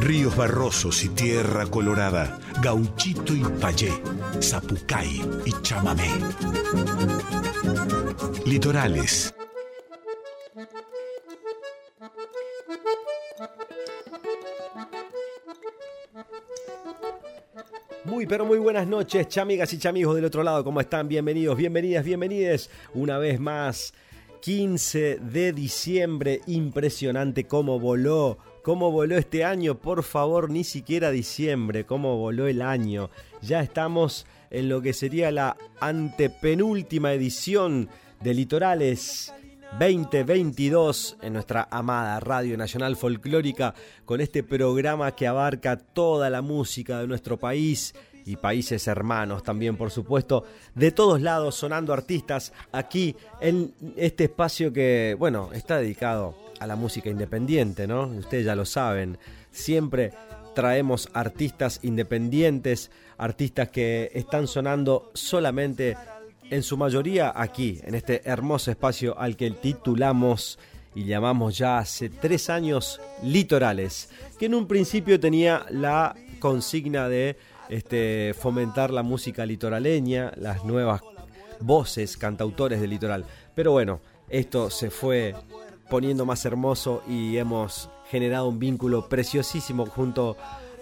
Ríos barrosos y tierra colorada, gauchito y payé, zapucay y chamamé. Litorales. Muy, pero muy buenas noches, chamigas y chamigos del otro lado, ¿cómo están? Bienvenidos, bienvenidas, bienvenides una vez más. 15 de diciembre, impresionante cómo voló cómo voló este año, por favor, ni siquiera diciembre, cómo voló el año. Ya estamos en lo que sería la antepenúltima edición de Litorales 2022 en nuestra amada Radio Nacional Folclórica con este programa que abarca toda la música de nuestro país y países hermanos también, por supuesto, de todos lados sonando artistas aquí en este espacio que, bueno, está dedicado a la música independiente, ¿no? Ustedes ya lo saben, siempre traemos artistas independientes, artistas que están sonando solamente en su mayoría aquí, en este hermoso espacio al que titulamos y llamamos ya hace tres años Litorales, que en un principio tenía la consigna de este, fomentar la música litoraleña, las nuevas voces, cantautores del litoral. Pero bueno, esto se fue poniendo más hermoso y hemos generado un vínculo preciosísimo junto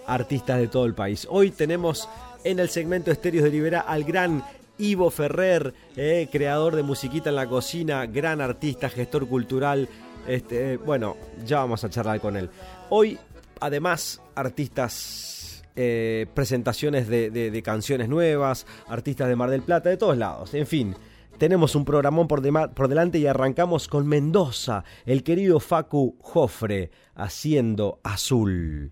a artistas de todo el país. Hoy tenemos en el segmento Estéreos de Libera al gran Ivo Ferrer, eh, creador de musiquita en la cocina, gran artista, gestor cultural. Este, bueno, ya vamos a charlar con él. Hoy, además, artistas, eh, presentaciones de canciones nuevas, artistas de Mar del Plata, de todos lados. En fin, tenemos un programón por, por, delante y arrancamos con Mendoza, el querido Facu Jofre, haciendo azul.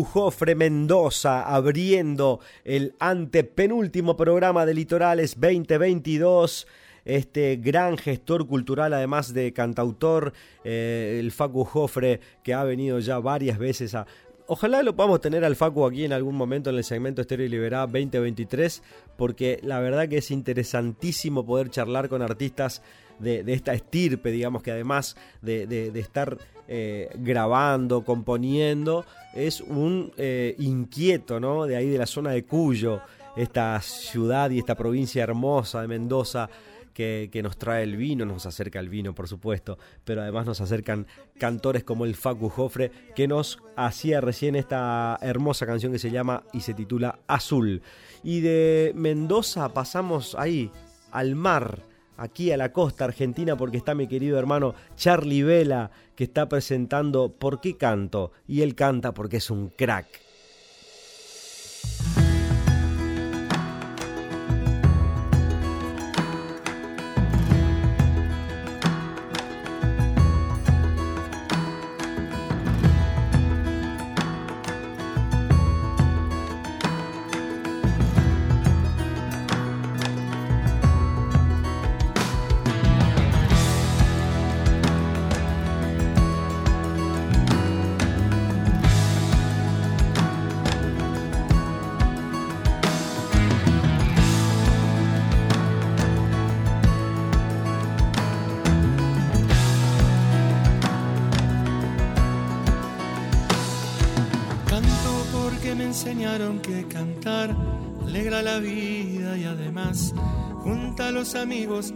Facu Jofre Mendoza abriendo el antepenúltimo programa de Litorales 2022 este gran gestor cultural, además de cantautor, eh, el Facu Jofre, que ha venido ya varias veces a, Ojalá lo podamos tener al Facu aquí en algún momento en el segmento Estéreo Liberá 2023, porque la verdad que es interesantísimo poder charlar con artistas de, esta estirpe, digamos que además de, estar eh, grabando, componiendo, es un eh, inquieto, ¿no? De ahí de la zona de Cuyo, esta ciudad y esta provincia hermosa de Mendoza que, nos trae el vino, nos acerca el vino, por supuesto, pero además nos acercan cantores como el Facu Jofre, que nos hacía recién esta hermosa canción que se llama y se titula Azul. Y de Mendoza pasamos ahí, al mar, aquí a la costa argentina, porque está mi querido hermano Charlie Vela, que está presentando ¿Por qué canto? Y él canta porque es un crack.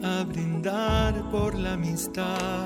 A brindar por la amistad.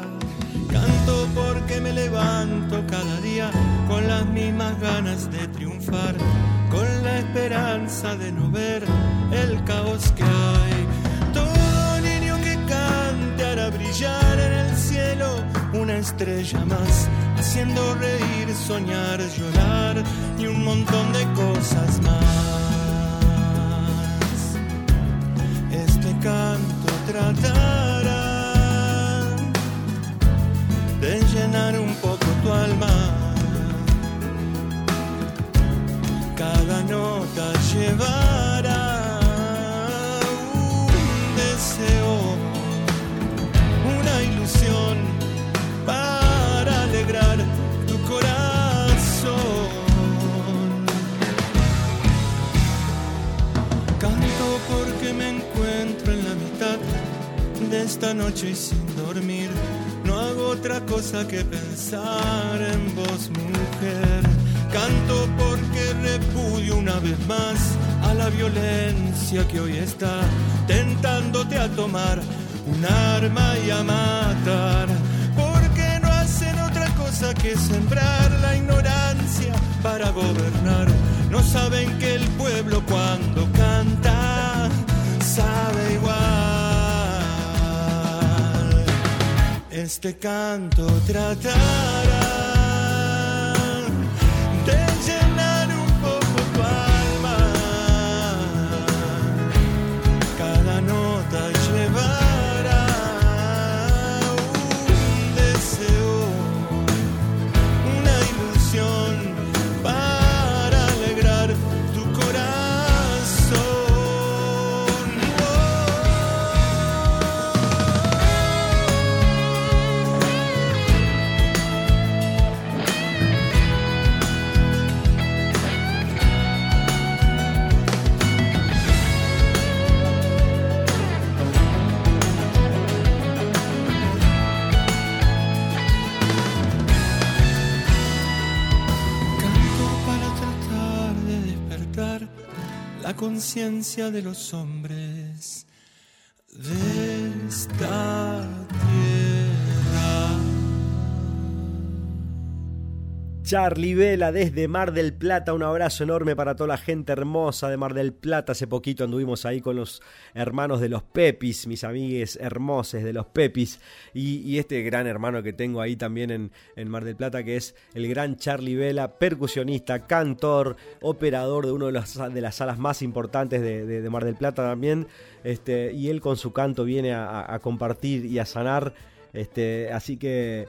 Cosa que pensar en vos, mujer. Canto porque repudio una vez más a la violencia que hoy está tentándote a tomar un arma y a matar. Porque no hacen otra cosa que sembrar la ignorancia para gobernar. No saben que el pueblo cuando este canto tratará. Conciencia de los hombres de esta Charlie Vela desde Mar del Plata, un abrazo enorme para toda la gente hermosa de Mar del Plata. Hace poquito anduvimos ahí con los hermanos de los Pepis, mis amigues hermosos de los Pepis, y, este gran hermano que tengo ahí también en, Mar del Plata, que es el gran Charlie Vela, percusionista, cantor, operador de una de las, de las salas más importantes de, Mar del Plata también, este, y él con su canto viene a, compartir y a sanar. Este, así que,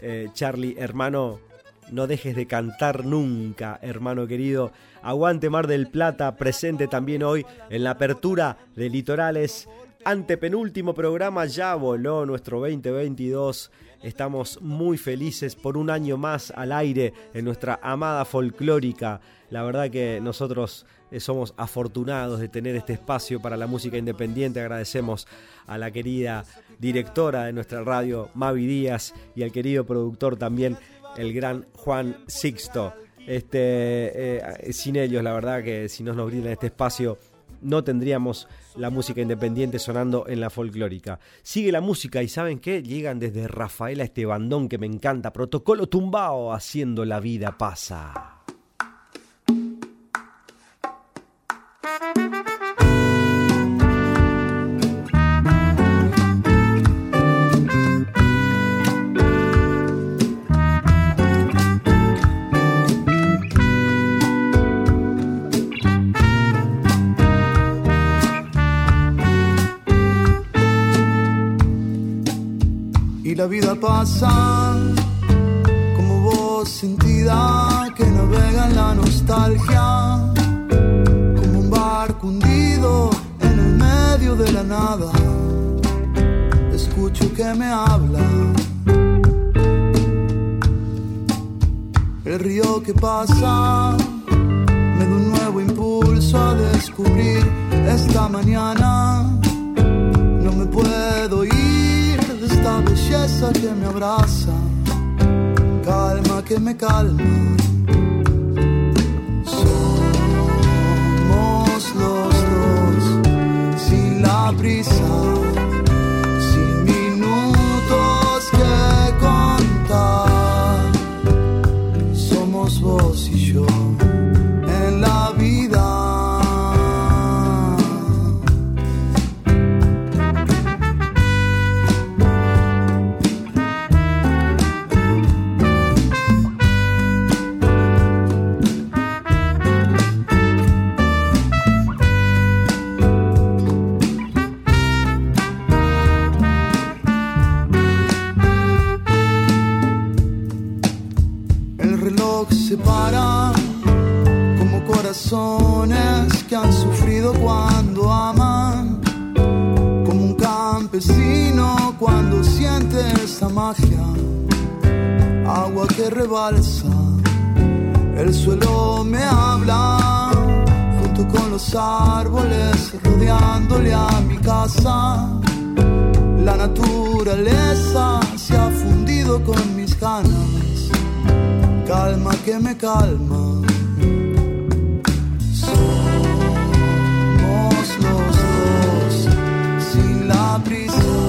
eh, Charlie, hermano, no dejes de cantar nunca, hermano querido. Aguante Mar del Plata, presente también hoy en la apertura de Litorales Antepenúltimo programa, ya voló nuestro 2022. Estamos muy felices por un año más al aire en nuestra amada folclórica. La verdad que nosotros eh, somos afortunados de tener este espacio para la música independiente. Agradecemos a la querida directora de nuestra radio, Mavi Díaz, y al querido productor también, el gran Juan Sixto. Este, eh, sin ellos, la verdad que si no nos brindan este espacio, no tendríamos la música independiente sonando en la folclórica. Sigue la música y ¿saben qué? Llegan desde Rafaela este bandón que me encanta, Protocolo Tumbao, haciendo la vida pasa. La vida pasa como voz sentida que navega en la nostalgia, como un barco hundido en el medio de la nada. Escucho que me habla. El río que pasa me da un nuevo impulso a descubrir esta mañana. No me puedo ir esta belleza que me abraza, calma que me calma. Somos los dos sin la prisa, campesino cuando siente esa magia, agua que rebalsa, el suelo me habla, junto con los árboles rodeándole a mi casa. La naturaleza se ha fundido con mis ganas, calma que me calma triste.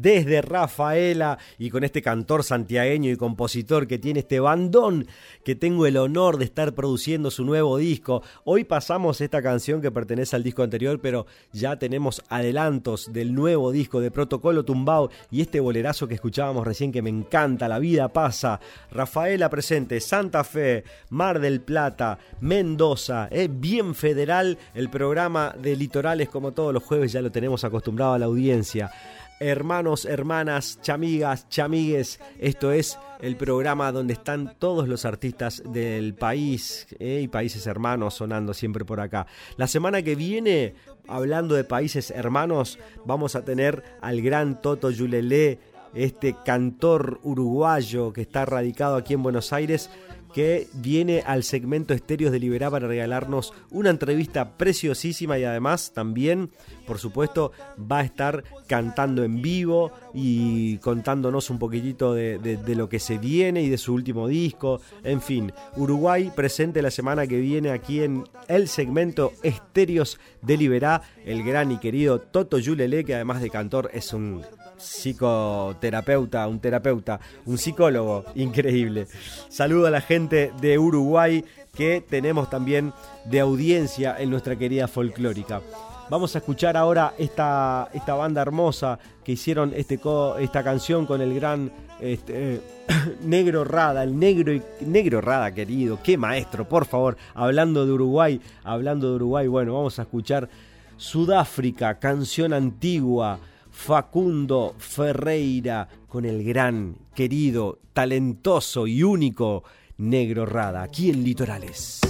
Desde Rafaela y con este cantor santiagueño y compositor que tiene este bandón que tengo el honor de estar produciendo su nuevo disco. Hoy pasamos esta canción que pertenece al disco anterior, pero ya tenemos adelantos del nuevo disco de Protocolo Tumbao y este bolerazo que escuchábamos recién que me encanta, La vida pasa. Rafaela presente, Santa Fe, Mar del Plata, Mendoza, es bien federal el programa de Litorales como todos los jueves ya lo tenemos acostumbrado a la audiencia. Hermanos, hermanas, chamigas, chamigues, esto es el programa donde están todos los artistas del país eh, y países hermanos sonando siempre por acá. La semana que viene, hablando de países hermanos, vamos a tener al gran Toto Yulelé, este cantor uruguayo que está radicado aquí en Buenos Aires que viene al segmento Estéreos de Liberá para regalarnos una entrevista preciosísima y además también, por supuesto, va a estar cantando en vivo y contándonos un poquitito de, lo que se viene y de su último disco. En fin, Uruguay presente la semana que viene aquí en el segmento Estéreos de Liberá, el gran y querido Toto Yulele, que además de cantor es un psicoterapeuta, un terapeuta, un psicólogo increíble. Saludo a la gente de Uruguay que tenemos también de audiencia en nuestra querida folclórica. Vamos a escuchar ahora esta, esta banda hermosa que hicieron este esta canción con el gran este, Negro Rada, el negro, negro Rada querido, qué maestro, por favor, hablando de Uruguay, hablando de Uruguay, bueno, vamos a escuchar Sudáfrica, canción antigua, Facundo Ferreira con el gran, querido, talentoso y único Negro Rada, aquí en Litorales.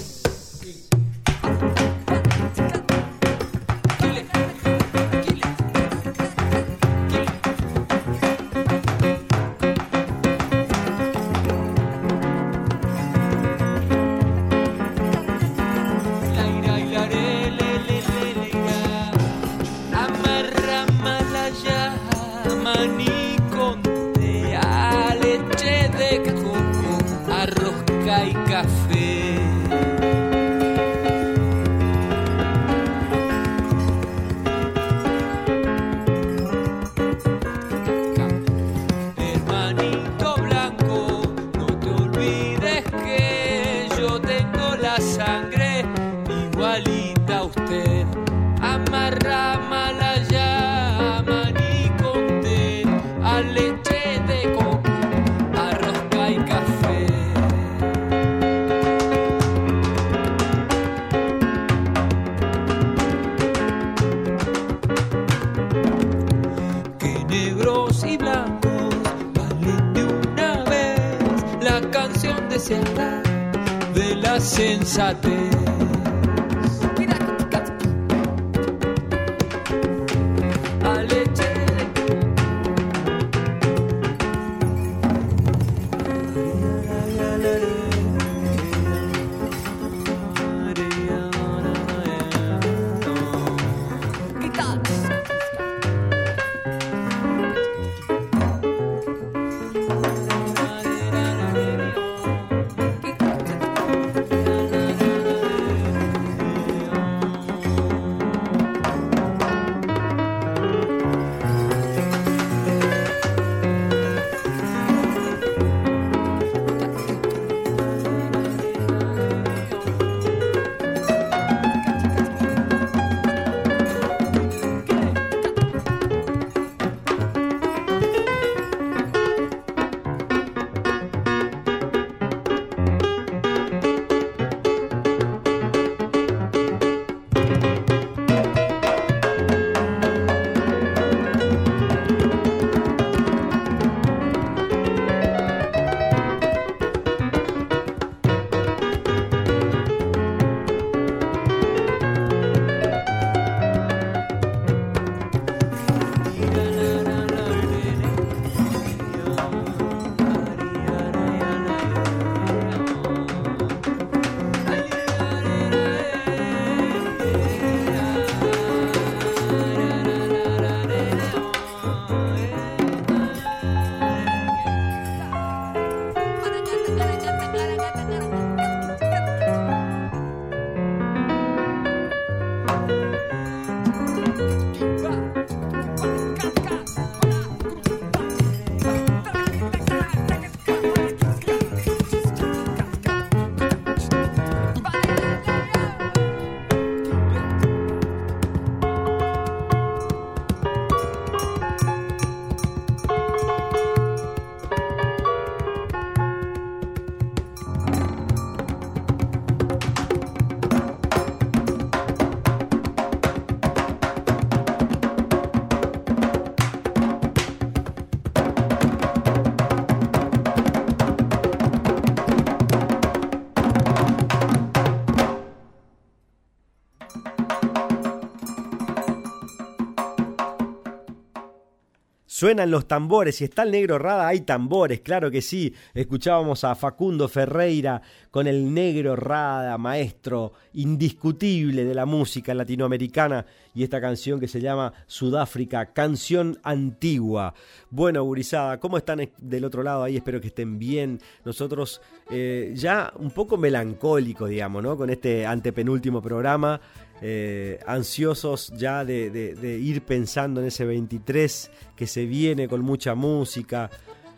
Suenan los tambores, y está el negro Rada, hay tambores, claro que sí. Escuchábamos a Facundo Ferreira con el negro Rada, maestro indiscutible de la música latinoamericana, y esta canción que se llama Sudáfrica, canción antigua. Bueno, gurizada, ¿cómo están del otro lado ahí? Espero que estén bien. Nosotros eh, ya un poco melancólicos, digamos, ¿no? Con este antepenúltimo programa. Eh, ansiosos ya de, ir pensando en ese 23 que se viene con mucha música,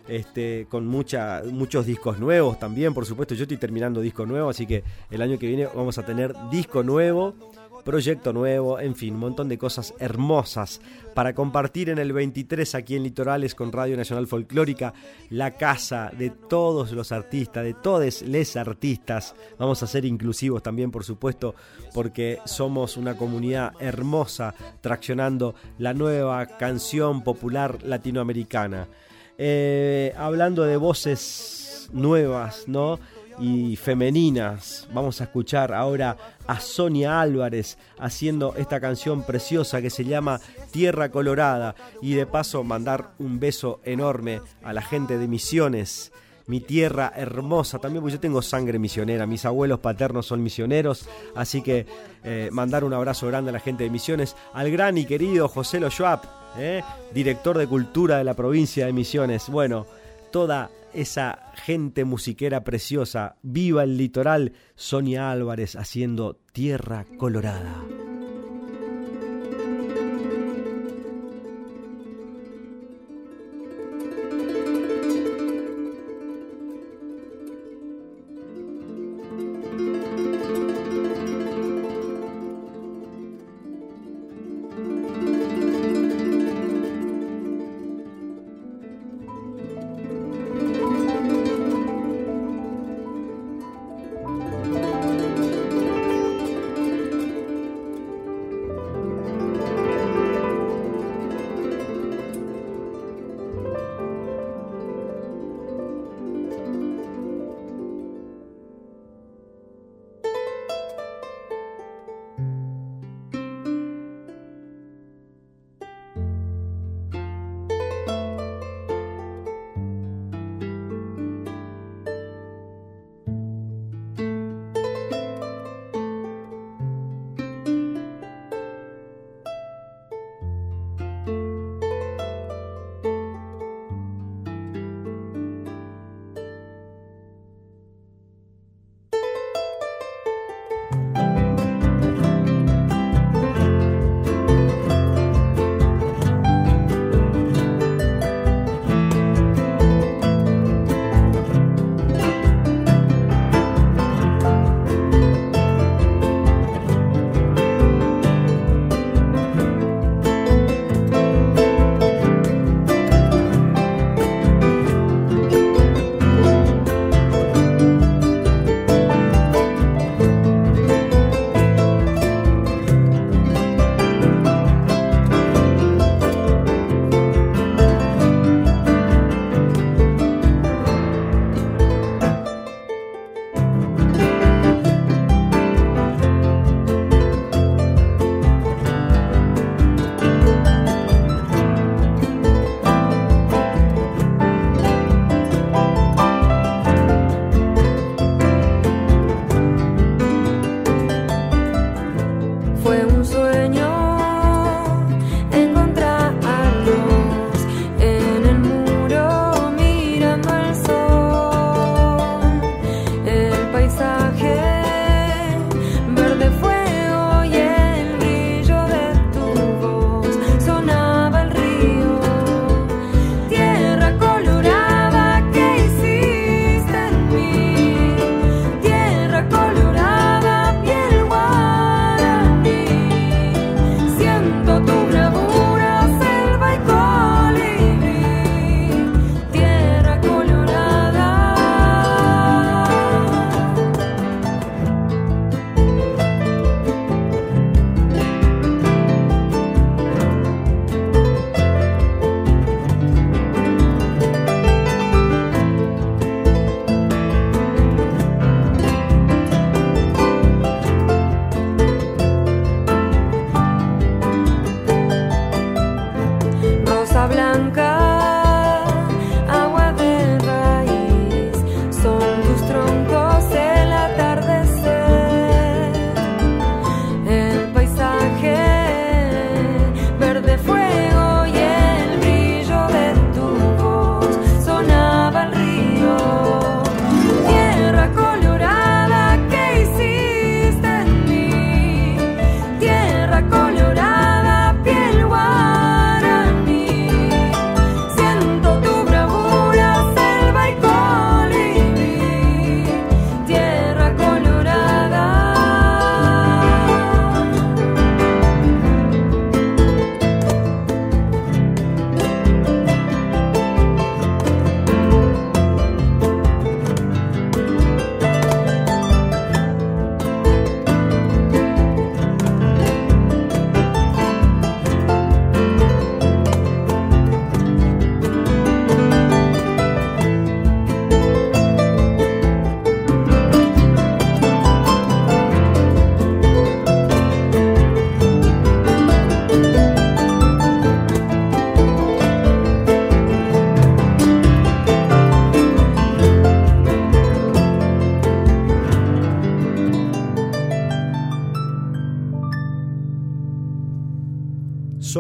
este, con muchos discos nuevos también, por supuesto. Yo estoy terminando disco nuevo, así que el año que viene vamos a tener disco nuevo proyecto nuevo, en fin, un montón de cosas hermosas para compartir en el 23 aquí en Litorales con Radio Nacional Folclórica, la casa de todos los artistas, de todos les artistas. Vamos a ser inclusivos también, por supuesto, porque somos una comunidad hermosa traccionando la nueva canción popular latinoamericana. Eh, hablando de voces nuevas, ¿no? Y femeninas. Vamos a escuchar ahora a Sonia Álvarez haciendo esta canción preciosa que se llama Tierra Colorada y de paso mandar un beso enorme a la gente de Misiones. Mi tierra hermosa también, porque yo tengo sangre misionera, mis abuelos paternos son misioneros, así que eh, mandar un abrazo grande a la gente de Misiones, al gran y querido José Lo eh, director de cultura de la provincia de Misiones. Bueno, toda esa gente musiquera preciosa. Viva el litoral, Sonia Álvarez haciendo Tierra Colorada.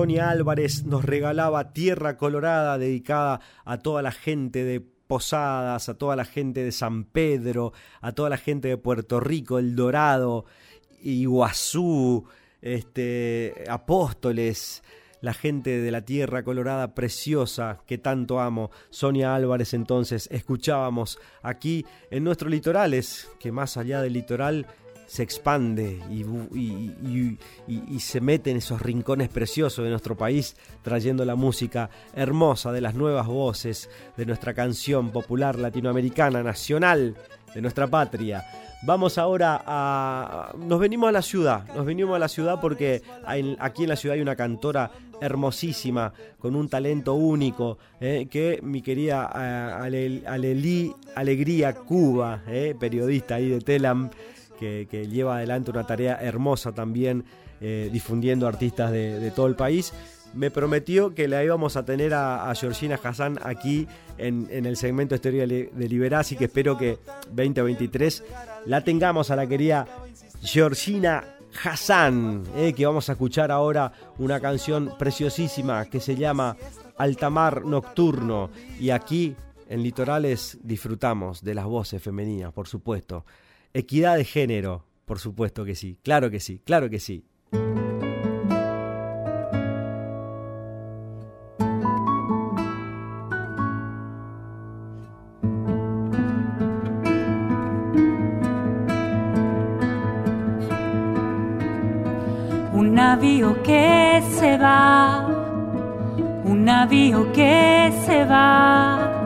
Sonia Álvarez nos regalaba Tierra Colorada dedicada a toda la gente de Posadas, a toda la gente de San Pedro, a toda la gente de Puerto Rico, El Dorado, Iguazú, este, Apóstoles, la gente de la Tierra Colorada preciosa que tanto amo. Sonia Álvarez entonces escuchábamos aquí en nuestros litorales, que más allá del litoral se expande y, se mete en esos rincones preciosos de nuestro país, trayendo la música hermosa de las nuevas voces de nuestra canción popular latinoamericana, nacional, de nuestra patria. Vamos ahora a... Nos venimos a la ciudad, nos venimos a la ciudad porque aquí en la ciudad hay una cantora hermosísima, con un talento único, eh, que mi querida eh, Alegría Cuba, eh, periodista ahí de Telam, que, lleva adelante una tarea hermosa también eh, difundiendo artistas de, todo el país. Me prometió que la íbamos a tener a, Georgina Hassan aquí en, el segmento Historia de Liberasi, que espero que 2023 la tengamos a la querida Georgina Hassan, eh, que vamos a escuchar ahora una canción preciosísima que se llama Altamar Nocturno. Y aquí en Litorales disfrutamos de las voces femeninas, por supuesto. Equidad de género, por supuesto que sí, claro que sí, claro que sí. Un navío que se va, un navío que se va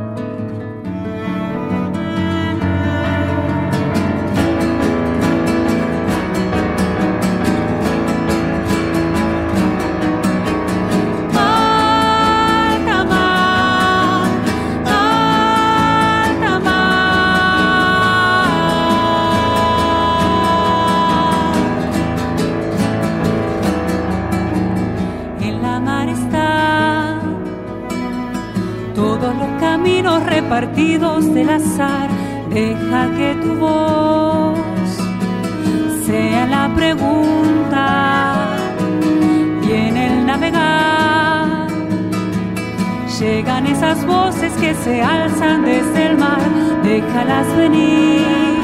azar, deja que tu voz sea la pregunta. Y en el navegar llegan esas voces que se alzan desde el mar, déjalas venir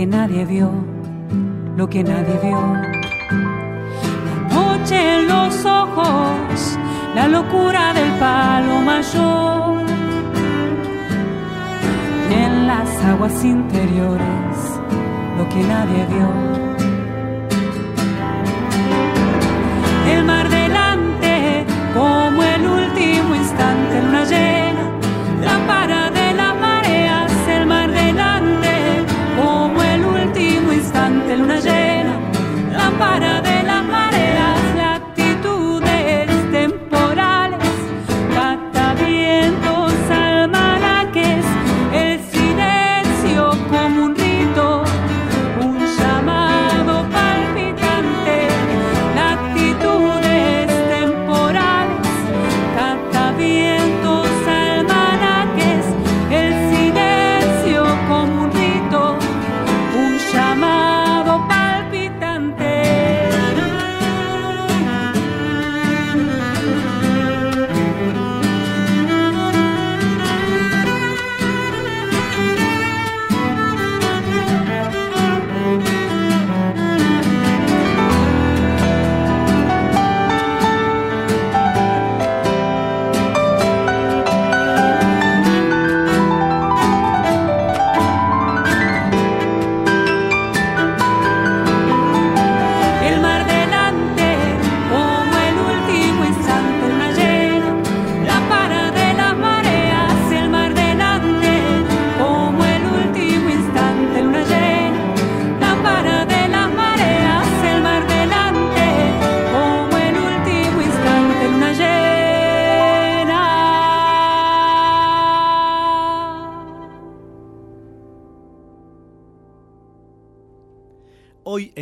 que nadie vio, lo que nadie vio. La noche en los ojos, la locura del palo mayor. En las aguas interiores, lo que nadie vio. El mar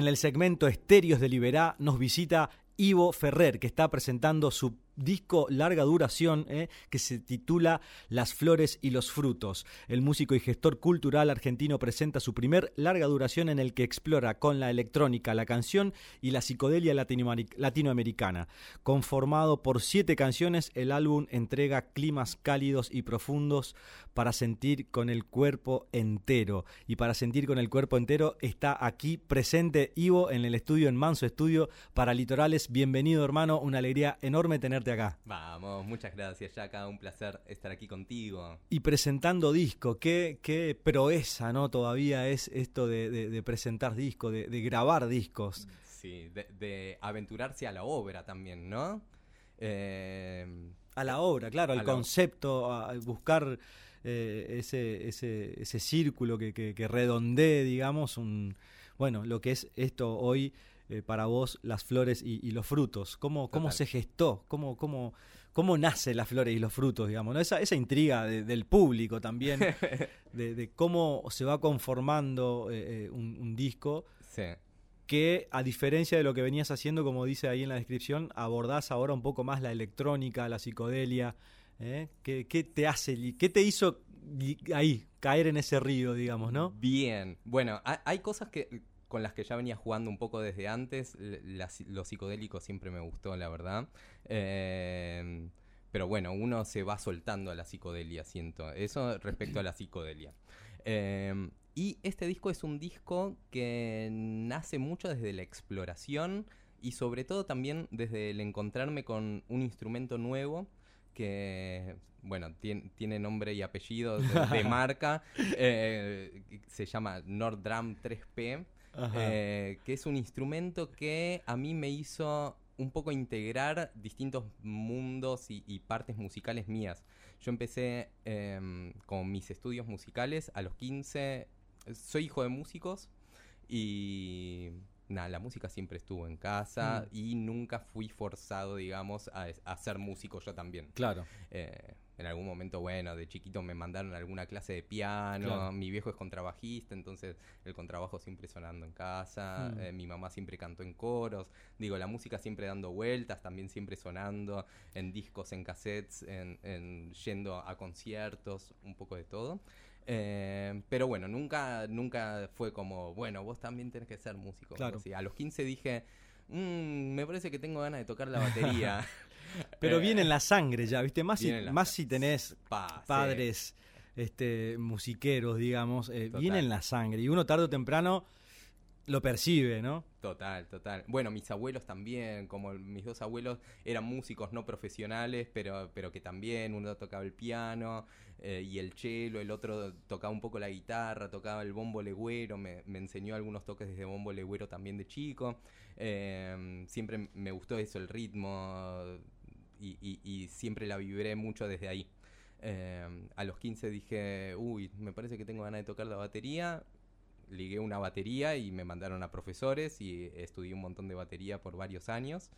en el segmento Estéreos de Liberá nos visita Ivo Ferrer, que está presentando su disco larga duración eh, que se titula Las flores y los frutos. El músico y gestor cultural argentino presenta su primer larga duración en el que explora con la electrónica, la canción y la psicodelia latinoamericana. Conformado por siete canciones, el álbum entrega climas cálidos y profundos para sentir con el cuerpo entero. Y para sentir con el cuerpo entero está aquí presente Ivo en el estudio, en Manso Estudio para Litorales. Bienvenido hermano, una alegría enorme tenerte acá. Vamos, muchas gracias, Yaka. Un placer estar aquí contigo. Y presentando disco, qué, qué proeza, ¿no? Todavía es esto de, presentar discos, de, grabar discos. Sí, de, aventurarse a la obra también, ¿no? Eh, a la obra, claro, al concepto, a buscar eh, ese, ese, ese círculo que, que, redondee, digamos, un, bueno, lo que es esto hoy eh, para vos las flores y, los frutos? ¿Cómo, cómo se gestó? ¿Cómo, cómo, cómo nace las flores y los frutos, digamos? Esa, esa intriga del público también, de, cómo se va conformando eh, eh, un, disco. Que a diferencia de lo que venías haciendo, como dice ahí en la descripción, abordás ahora un poco más la electrónica, la psicodelia. ¿Qué, ¿Qué, te hace, qué te hizo ahí caer en ese río, digamos, no? Bien, bueno, hay cosas que con las que ya venía jugando un poco desde antes. lo psicodélico siempre me gustó, la verdad. Eh, pero bueno, uno se va soltando a la psicodelia, siento. Eso respecto a la psicodelia. Eh, y este disco es un disco que nace mucho desde la exploración y sobre todo también desde el encontrarme con un instrumento nuevo que, bueno, tiene, nombre y apellido de, marca, eh, se llama Nord Drum 3P. Eh, que es un instrumento que a mí me hizo un poco integrar distintos mundos y, partes musicales mías. Yo empecé em, con mis estudios musicales a los 15. Soy hijo de músicos y nada, la música siempre estuvo en casa mm. y nunca fui forzado, digamos, a, ser músico yo también. Claro. Eh, en algún momento, bueno, de chiquito me mandaron a alguna clase de piano, mi viejo es contrabajista, entonces el contrabajo siempre sonando en casa, mm. eh, mi mamá siempre cantó en coros, digo, la música siempre dando vueltas, también siempre sonando, en discos, en cassettes, en, yendo a conciertos, un poco de todo. Eh, pero bueno, nunca, nunca fue como, bueno, vos también tenés que ser músico. Claro. a los 15 dije, mm, me parece que tengo ganas de tocar la batería. Pero viene en la sangre ya, ¿viste? Más, si, más si tenés padres este, musiqueros, digamos, eh, viene en la sangre. Y uno tarde o temprano lo percibe, ¿no? Total, total. Bueno, mis abuelos también, como mis dos abuelos eran músicos no profesionales, pero, pero que también uno tocaba el piano eh, y el cello, el otro tocaba un poco la guitarra, tocaba el bombo legüero, me, me enseñó algunos toques desde bombo legüero también de chico. Eh, siempre me gustó eso, el ritmo, y, siempre la vibré mucho desde ahí. Eh, a los 15 dije, uy, me parece que tengo ganas de tocar la batería. Ligué una batería y me mandaron a profesores y estudié un montón de batería por varios años.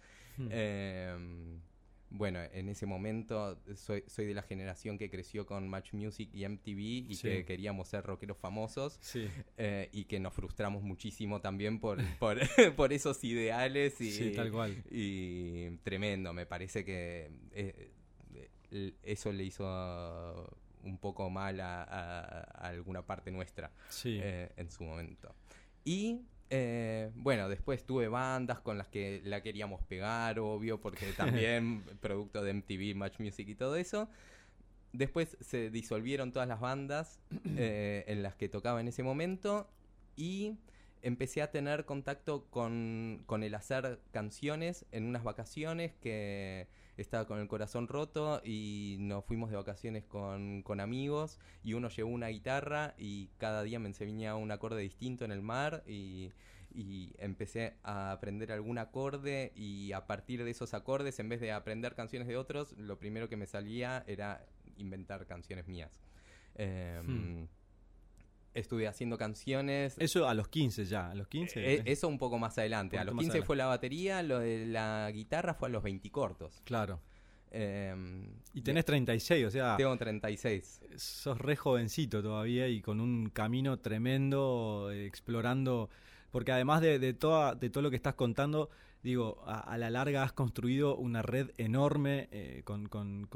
Eh, bueno, en ese momento soy, soy de la generación que creció con Match Music y MTV y que queríamos ser rockeros famosos eh, y que nos frustramos muchísimo también por, por, esos ideales y, tal cual. y tremendo, me parece que eh, eso le hizo un poco mal a, alguna parte nuestra eh, en su momento. Y eh, bueno, después tuve bandas con las que la queríamos pegar, obvio, porque también producto de MTV, Match Music y todo eso. Después se disolvieron todas las bandas eh, en las que tocaba en ese momento y empecé a tener contacto con, con, el hacer canciones en unas vacaciones que estaba con el corazón roto y nos fuimos de vacaciones con, con amigos y uno llevó una guitarra y cada día me enseñaba un acorde distinto en el mar y, y empecé a aprender algún acorde y a partir de esos acordes en vez de aprender canciones de otros lo primero que me salía era inventar canciones mías. Em, hmm estuve haciendo canciones. Eso a los 15 ya, a los 15. Eh, eso un poco más adelante. a los 15 fue la batería, lo de la guitarra fue a los 20 cortos. Claro. Em, y tenés 36, o sea. Tengo 36. Sos re jovencito todavía y con un camino tremendo, eh, explorando porque además de, de, toda, de todo lo que estás contando, digo, a, la larga has construido una red enorme eh, con, con,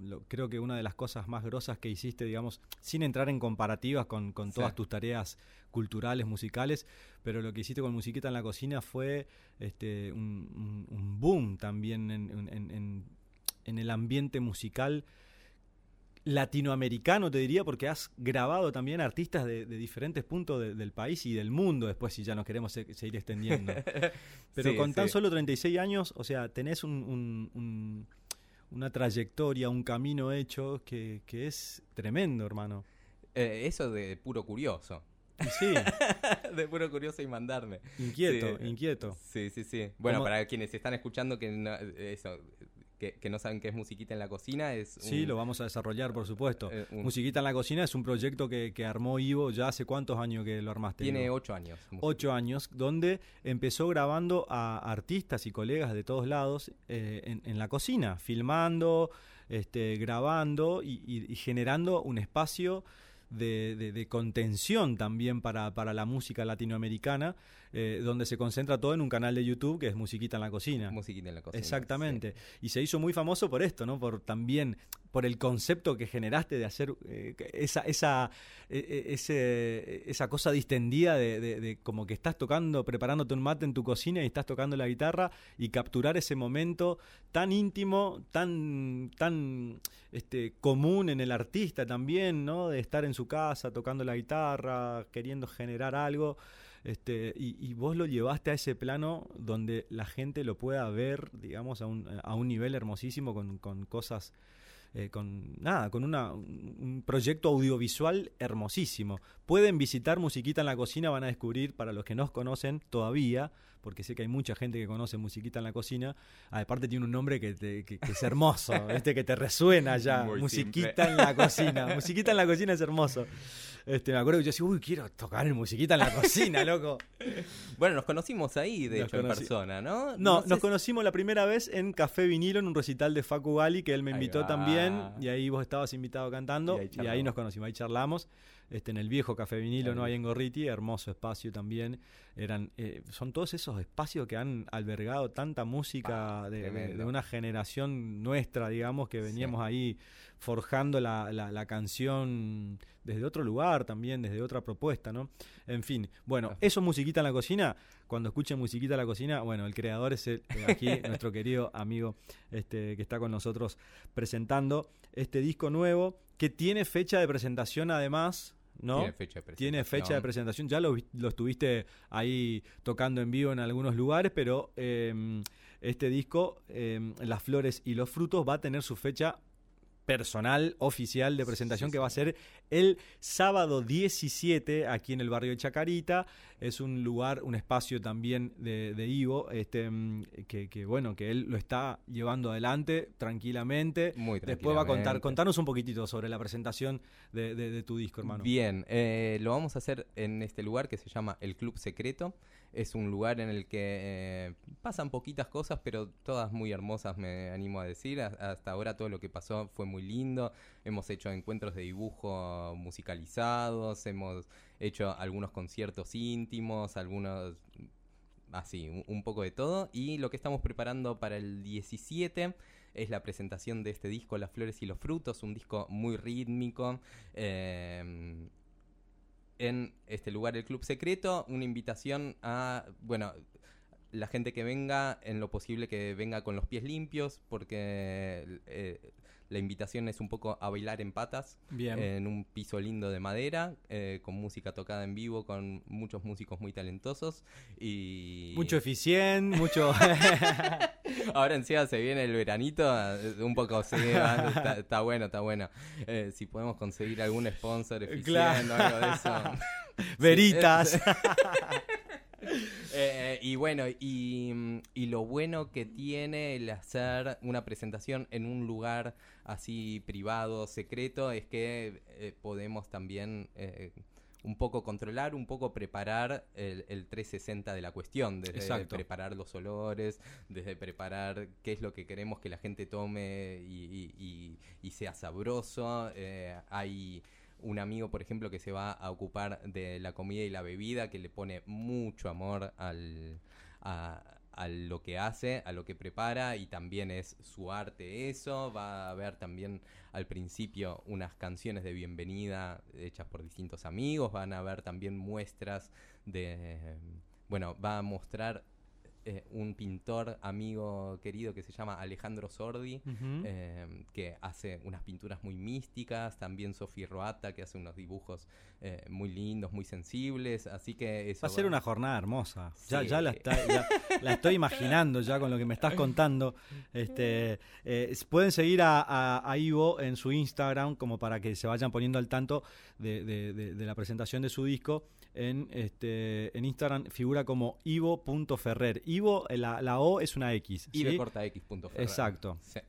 lo, creo que una de las cosas más grosas que hiciste, digamos, sin entrar en comparativas con, con todas tus tareas culturales, musicales, pero lo que hiciste con Musiquita en la Cocina fue este, un, boom también en, en, en el ambiente musical latinoamericano, te diría, porque has grabado también artistas de, diferentes puntos del país y del mundo, después si ya nos queremos seguir extendiendo. Pero con tan solo 36 años, o sea, tenés un, una trayectoria, un camino hecho que, es tremendo, hermano. Eh, eso de puro curioso. Sí. de puro curioso y mandarme. Inquieto, inquieto. Sí, sí, sí. Bueno, para quienes están escuchando, que eso, que, no saben qué es Musiquita en la Cocina, es... Sí, lo vamos a desarrollar, por supuesto. Eh, Musiquita en la Cocina es un proyecto que, armó Ivo ya hace cuántos años que lo armaste. Tiene ocho años. Ocho años, donde empezó grabando a artistas y colegas de todos lados eh, en, la cocina, filmando, este, grabando y generando un espacio de, contención también para, la música latinoamericana, eh, donde se concentra todo en un canal de YouTube que es Musiquita en la Cocina. Musiquita en la Cocina. Exactamente. Y se hizo muy famoso por esto, ¿no? Por también por el concepto que generaste de hacer eh, esa, esa, e, e, esa cosa distendida de, como que estás tocando, preparándote un mate en tu cocina y estás tocando la guitarra y capturar ese momento tan íntimo, tan, tan este, común en el artista también, ¿no? De estar en su casa tocando la guitarra, queriendo generar algo. Este, y, vos lo llevaste a ese plano donde la gente lo pueda ver, digamos, a un, a un nivel hermosísimo con, con cosas eh, con nada, con una, un proyecto audiovisual hermosísimo. Pueden visitar Musiquita en la Cocina, van a descubrir, para los que no conocen todavía, porque sé que hay mucha gente que conoce Musiquita en la Cocina, aparte tiene un nombre que, es hermoso, este que te resuena ya, Musiquita en la Cocina. Musiquita en la Cocina es hermoso. Este, me acuerdo que yo decía, uy, quiero tocar en musiquita en la cocina, loco. bueno, nos conocimos ahí, de hecho, en persona, ¿no? No, nos conocimos la primera vez en Café Vinilo, en un recital de Facu Gali, que él me invitó también, y ahí vos estabas invitado cantando, y ahí, nos conocimos, ahí charlamos. Este, en el viejo Café Vinilo, ¿no? hay en Gorriti, hermoso espacio también. Eran, eh, son todos esos espacios que han albergado tanta música de, una generación nuestra, digamos, que veníamos ahí forjando la, la, canción desde otro lugar también, desde otra propuesta, ¿no? En fin, bueno, eso musiquita en la cocina. Cuando escuchen musiquita en la cocina, bueno, el creador es el, eh, aquí nuestro querido amigo este, que está con nosotros presentando este disco nuevo que tiene fecha de presentación además. ¿no? Tiene fecha de presentación. Tiene fecha de presentación. Ya lo, lo estuviste ahí tocando en vivo en algunos lugares, pero em, este disco, em, Las Flores y los Frutos, va a tener su fecha personal oficial de presentación que va a ser el sábado 17 aquí en el barrio de Chacarita. Es un lugar, un espacio también de, Ivo, este, mm, que, bueno, que él lo está llevando adelante tranquilamente. Muy Después va a contar, contarnos un poquitito sobre la presentación de, tu disco, hermano. Bien, eh, lo vamos a hacer en este lugar que se llama El Club Secreto. Es un lugar en el que eh, pasan poquitas cosas, pero todas muy hermosas, me animo a decir. Hasta ahora todo lo que pasó fue muy lindo. Hemos hecho encuentros de dibujo musicalizados, hemos hecho algunos conciertos íntimos, algunos así, un, poco de todo. Y lo que estamos preparando para el 17 es la presentación de este disco, Las Flores y los Frutos, un disco muy rítmico. Eh, en este lugar, el Club Secreto, una invitación a, bueno, la gente que venga, en lo posible que venga con los pies limpios, porque eh, la invitación es un poco a bailar en patas, en un piso lindo de madera, eh, con música tocada en vivo, con muchos músicos muy talentosos y... Mucho eficiente, mucho... Ahora encima se viene el veranito, eh, un poco sí, está, bueno, está bueno. Eh, si podemos conseguir algún sponsor eficiente o algo de eso. Veritas. Eh, y bueno, y, lo bueno que tiene el hacer una presentación en un lugar así privado, secreto, es que eh, podemos también eh, un poco controlar, un poco preparar el, 360 de la cuestión, desde preparar los olores, desde preparar qué es lo que queremos que la gente tome y, y sea sabroso. hay un amigo, por ejemplo, que se va a ocupar de la comida y la bebida, que le pone mucho amor al, a, a lo que hace, a lo que prepara y también es su arte eso. Va a haber también al principio unas canciones de bienvenida hechas por distintos amigos, van a haber también muestras de... Bueno, va a mostrar eh, un pintor amigo querido que se llama Alejandro Sordi, eh, que hace unas pinturas muy místicas, también Sofía Roata, que hace unos dibujos eh, muy lindos, muy sensibles, así que eso va a ser una jornada hermosa. Ya, ya, la la estoy imaginando ya con lo que me estás contando. Este, pueden seguir a, Ivo en su Instagram como para que se vayan poniendo al tanto de la presentación de su disco en, este, en Instagram figura como ivo.ferrer. Ivo, la, la, O es una X. ¿sí? corta X. Exacto. Sí.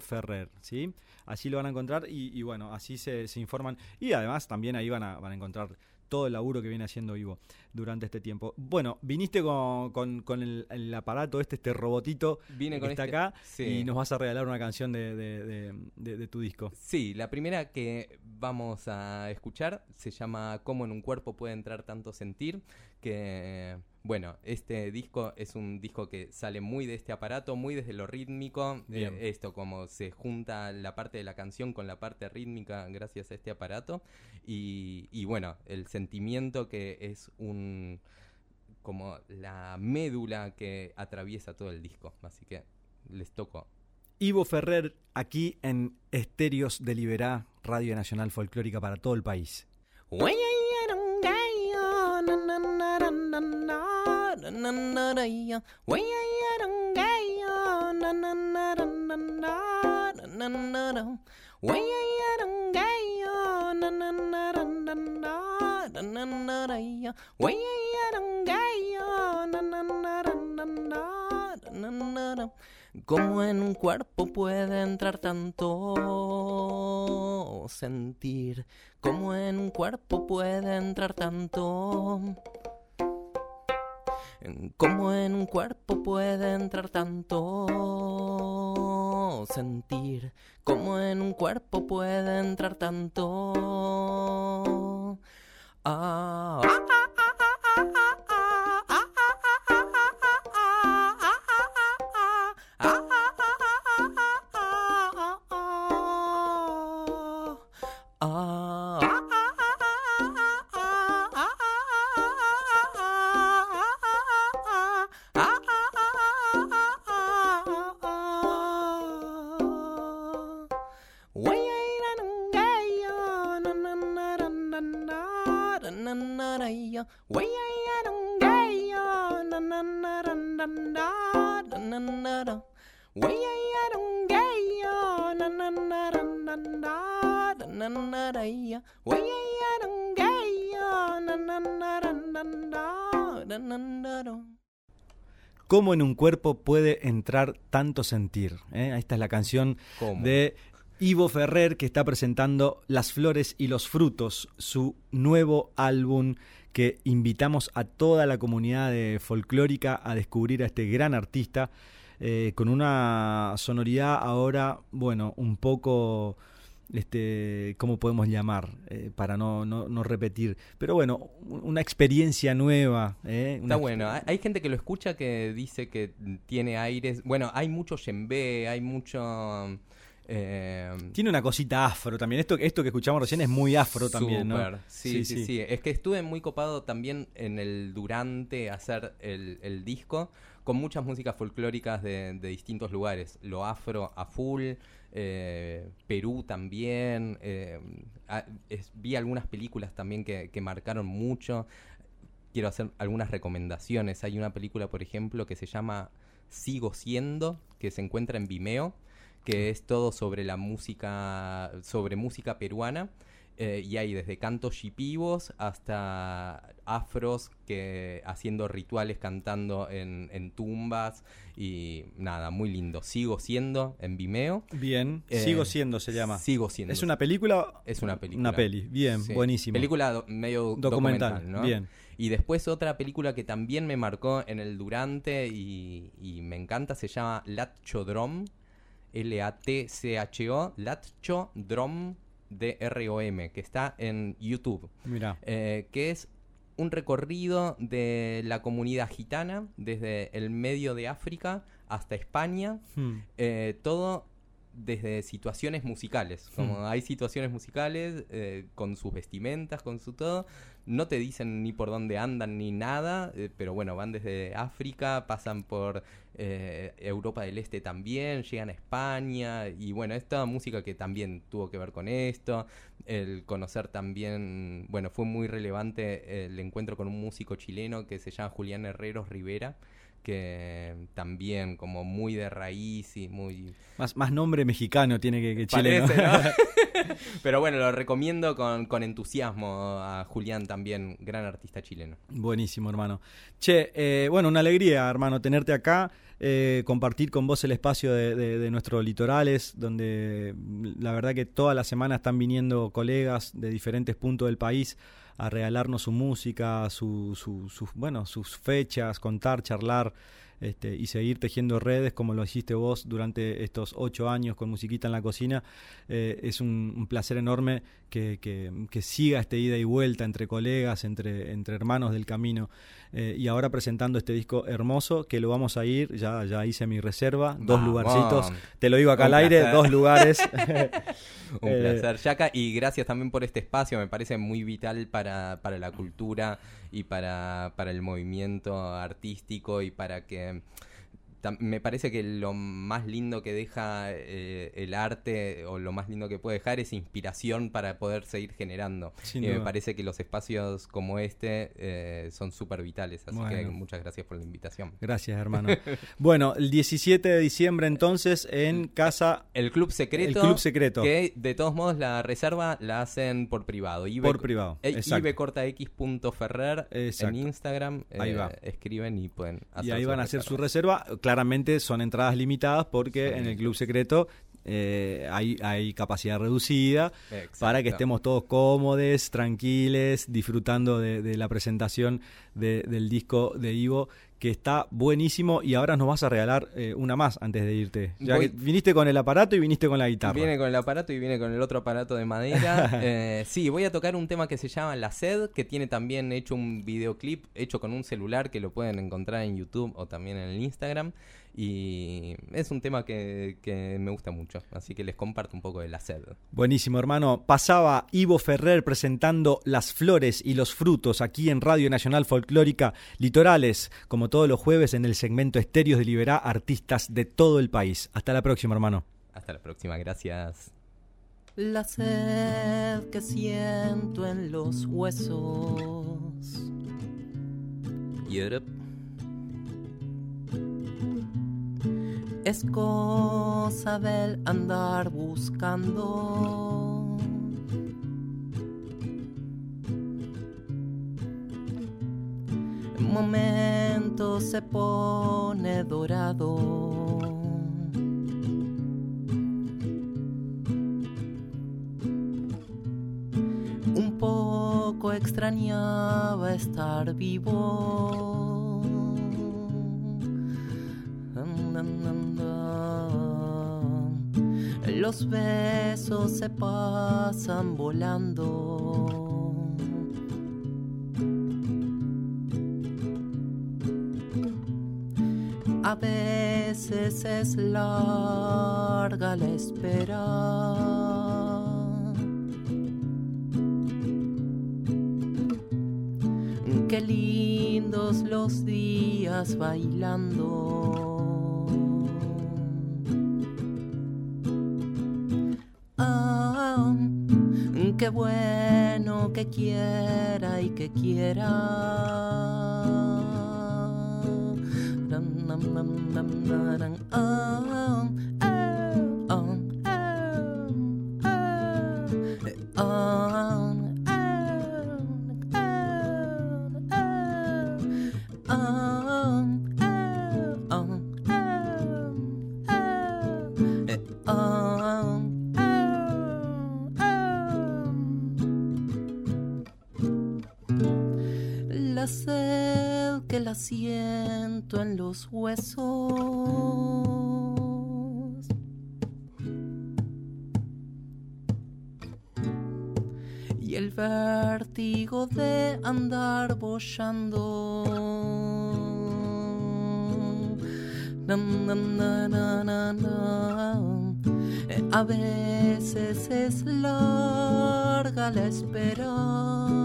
Ferrer, ¿sí? Así lo van a encontrar y, bueno, así se, se, informan. Y además también ahí van a, van a encontrar todo el laburo que viene haciendo Ivo durante este tiempo. Bueno, viniste con, el, aparato este, este robotito Vine que está este, acá y nos vas a regalar una canción de, tu disco. Sí, la primera que vamos a escuchar se llama Cómo en un cuerpo puede entrar tanto sentir, que bueno, este disco es un disco que sale muy de este aparato, muy desde lo rítmico. Eh, esto, como se junta la parte de la canción con la parte rítmica gracias a este aparato. Y, y bueno, el sentimiento que es un. como la médula que atraviesa todo el disco. Así que les toco. Ivo Ferrer, aquí en Estéreos de Liberá, Radio Nacional Folclórica para todo el país. Como en un cuerpo puede entrar tanto sentir, como en un cuerpo puede entrar tanto como en un cuerpo puede entrar tanto sentir, como en un cuerpo puede entrar tanto. ah, cómo en un cuerpo puede entrar tanto sentir. ¿eh? Esta es la canción de Ivo Ferrer que está presentando Las Flores y los Frutos, su nuevo álbum que invitamos a toda la comunidad de folclórica a descubrir a este gran artista eh, con una sonoridad ahora, bueno, un poco este, ¿cómo podemos llamar? Eh, para no, no, repetir. Pero bueno, una experiencia nueva. ¿eh? Está bueno. Hay gente que lo escucha que dice que tiene aires. Bueno, hay mucho yembe, hay mucho. Eh, tiene una cosita afro también. Esto, esto que escuchamos recién es muy afro también, ¿no? Sí sí, sí, Es que estuve muy copado también en el durante hacer el, el disco con muchas músicas folclóricas de, de distintos lugares. Lo afro a full. Eh, Perú también. Eh, vi algunas películas también que, marcaron mucho. Quiero hacer algunas recomendaciones. Hay una película, por ejemplo, que se llama Sigo siendo, que se encuentra en Vimeo, que es todo sobre la música, sobre música peruana. Eh, y hay desde cantos shipivos hasta afros que haciendo rituales cantando en, en, tumbas y nada, muy lindo. Sigo siendo en Vimeo. Bien, eh, sigo siendo se llama. Sigo siendo. ¿Es una película? Es una película. Una peli, bien, buenísimo. Película medio documental, ¿no? Bien. Y después otra película que también me marcó en el durante y, y me encanta se llama Lat Chodrom L-A-T-C-H-O, Latcho Drom D-R-O-M, que está en YouTube. Mira. Eh, que es un recorrido de la comunidad gitana desde el medio de África hasta España, Hmm. eh, todo desde situaciones musicales. Como Hmm. hay situaciones musicales eh, con sus vestimentas, con su todo. No te dicen ni por dónde andan ni nada, eh, pero bueno, van desde África, pasan por eh, Europa del Este también, llegan a España y bueno, es toda música que también tuvo que ver con esto. El conocer también, bueno, fue muy relevante el encuentro con un músico chileno que se llama Julián Herreros Rivera que también como muy de raíz y muy Más, más nombre mexicano tiene que, que chileno. Parece, ¿no? Pero bueno, lo recomiendo con, con entusiasmo a Julián también, gran artista chileno. Buenísimo, hermano. Che, eh, bueno, una alegría, hermano, tenerte acá, eh, compartir con vos el espacio de, de, de nuestros litorales, donde mm, la verdad que toda la semana están viniendo colegas de diferentes puntos del país a regalarnos su música, su, su- sus, bueno, sus fechas, contar, charlar. Este, y seguir tejiendo redes como lo hiciste vos durante estos ocho años con Musiquita en la Cocina. Eh, es un, un placer enorme que, que- que siga este ida y vuelta entre colegas, entre, entre hermanos del camino. Eh, y ahora presentando este disco hermoso que lo vamos a ir, ya, ya hice mi reserva, dos lugarcitos. Te lo digo acá Un al aire, dos lugares. Un Eh, placer, Yaka, y gracias también por este espacio, me parece muy vital para, para la cultura y para, para el movimiento artístico y para que... Me parece que lo más lindo que deja eh, el arte o lo más lindo que puede dejar es inspiración para poder seguir generando. Y me parece que los espacios como este eh, son súper vitales. Así que muchas gracias por la invitación. Gracias, hermano. bueno, el 17 de diciembre entonces en casa El Club Secreto. El Club Secreto. Que de todos modos la reserva la hacen por privado. Ibe- Por privado, eh, exacto. ibecortax.ferrer en. Instagram. Ahí eh, va. Escriben y pueden hacer y ahí van a hacer su reserva. reserva. Claramente son entradas limitadas porque en el Club Secreto eh, hay, hay capacidad reducida Exacto. para que estemos todos cómodos, tranquiles, disfrutando de, de la presentación de- del disco de Ivo que está buenísimo y ahora nos vas a regalar eh, una más antes de irte. Ya Voy- que viniste con el aparato y viniste con la guitarra. Viene con el aparato y viene con el otro aparato de madera. Eh, sí, voy a tocar un tema que se llama La Sed, que tiene también hecho un videoclip hecho con un celular que lo pueden encontrar en YouTube o también en el Instagram. Y es un tema que, que me gusta mucho, así que les comparto un poco de La Sed. Buenísimo, hermano. Pasaba Ivo Ferrer presentando las flores y los frutos aquí en Radio Nacional Folclórica Litorales, como todos los jueves en el segmento Estéreos de Liberá, artistas de todo el país. Hasta la próxima, hermano. Hasta la próxima, gracias. La sed que siento en los huesos. Europe. Es cosa del andar buscando. En momentos se pone dorado. Un poco extrañaba estar vivo. Los besos se pasan volando. A veces es larga la espera. Qué lindos los días bailando. Ah, qué bueno que quiera y que quiera. Ah, huesos. Y el vértigo de andar bollando. A veces es larga la espera.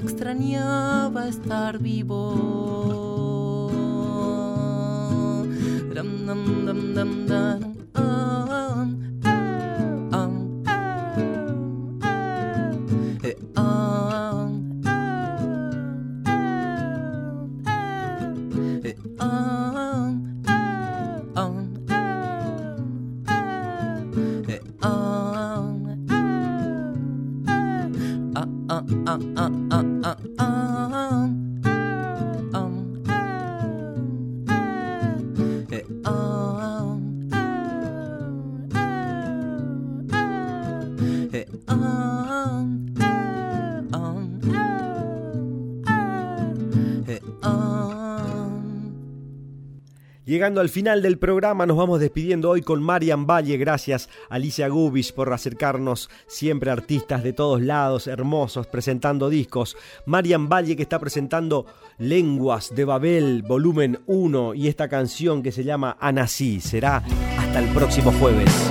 Extrañaba estar vivo. Llegando al final del programa, nos vamos despidiendo hoy con Marian Valle. Gracias, Alicia Gubis, por acercarnos siempre artistas de todos lados, hermosos, presentando discos. Marian Valle, que está presentando Lenguas de Babel, volumen 1, y esta canción que se llama Anasí. Será hasta el próximo jueves.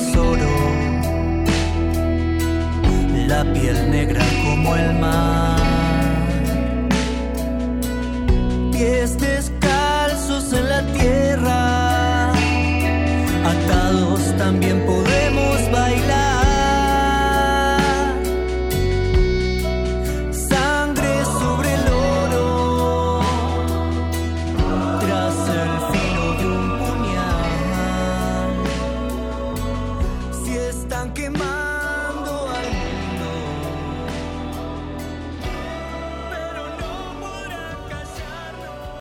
mar. Pies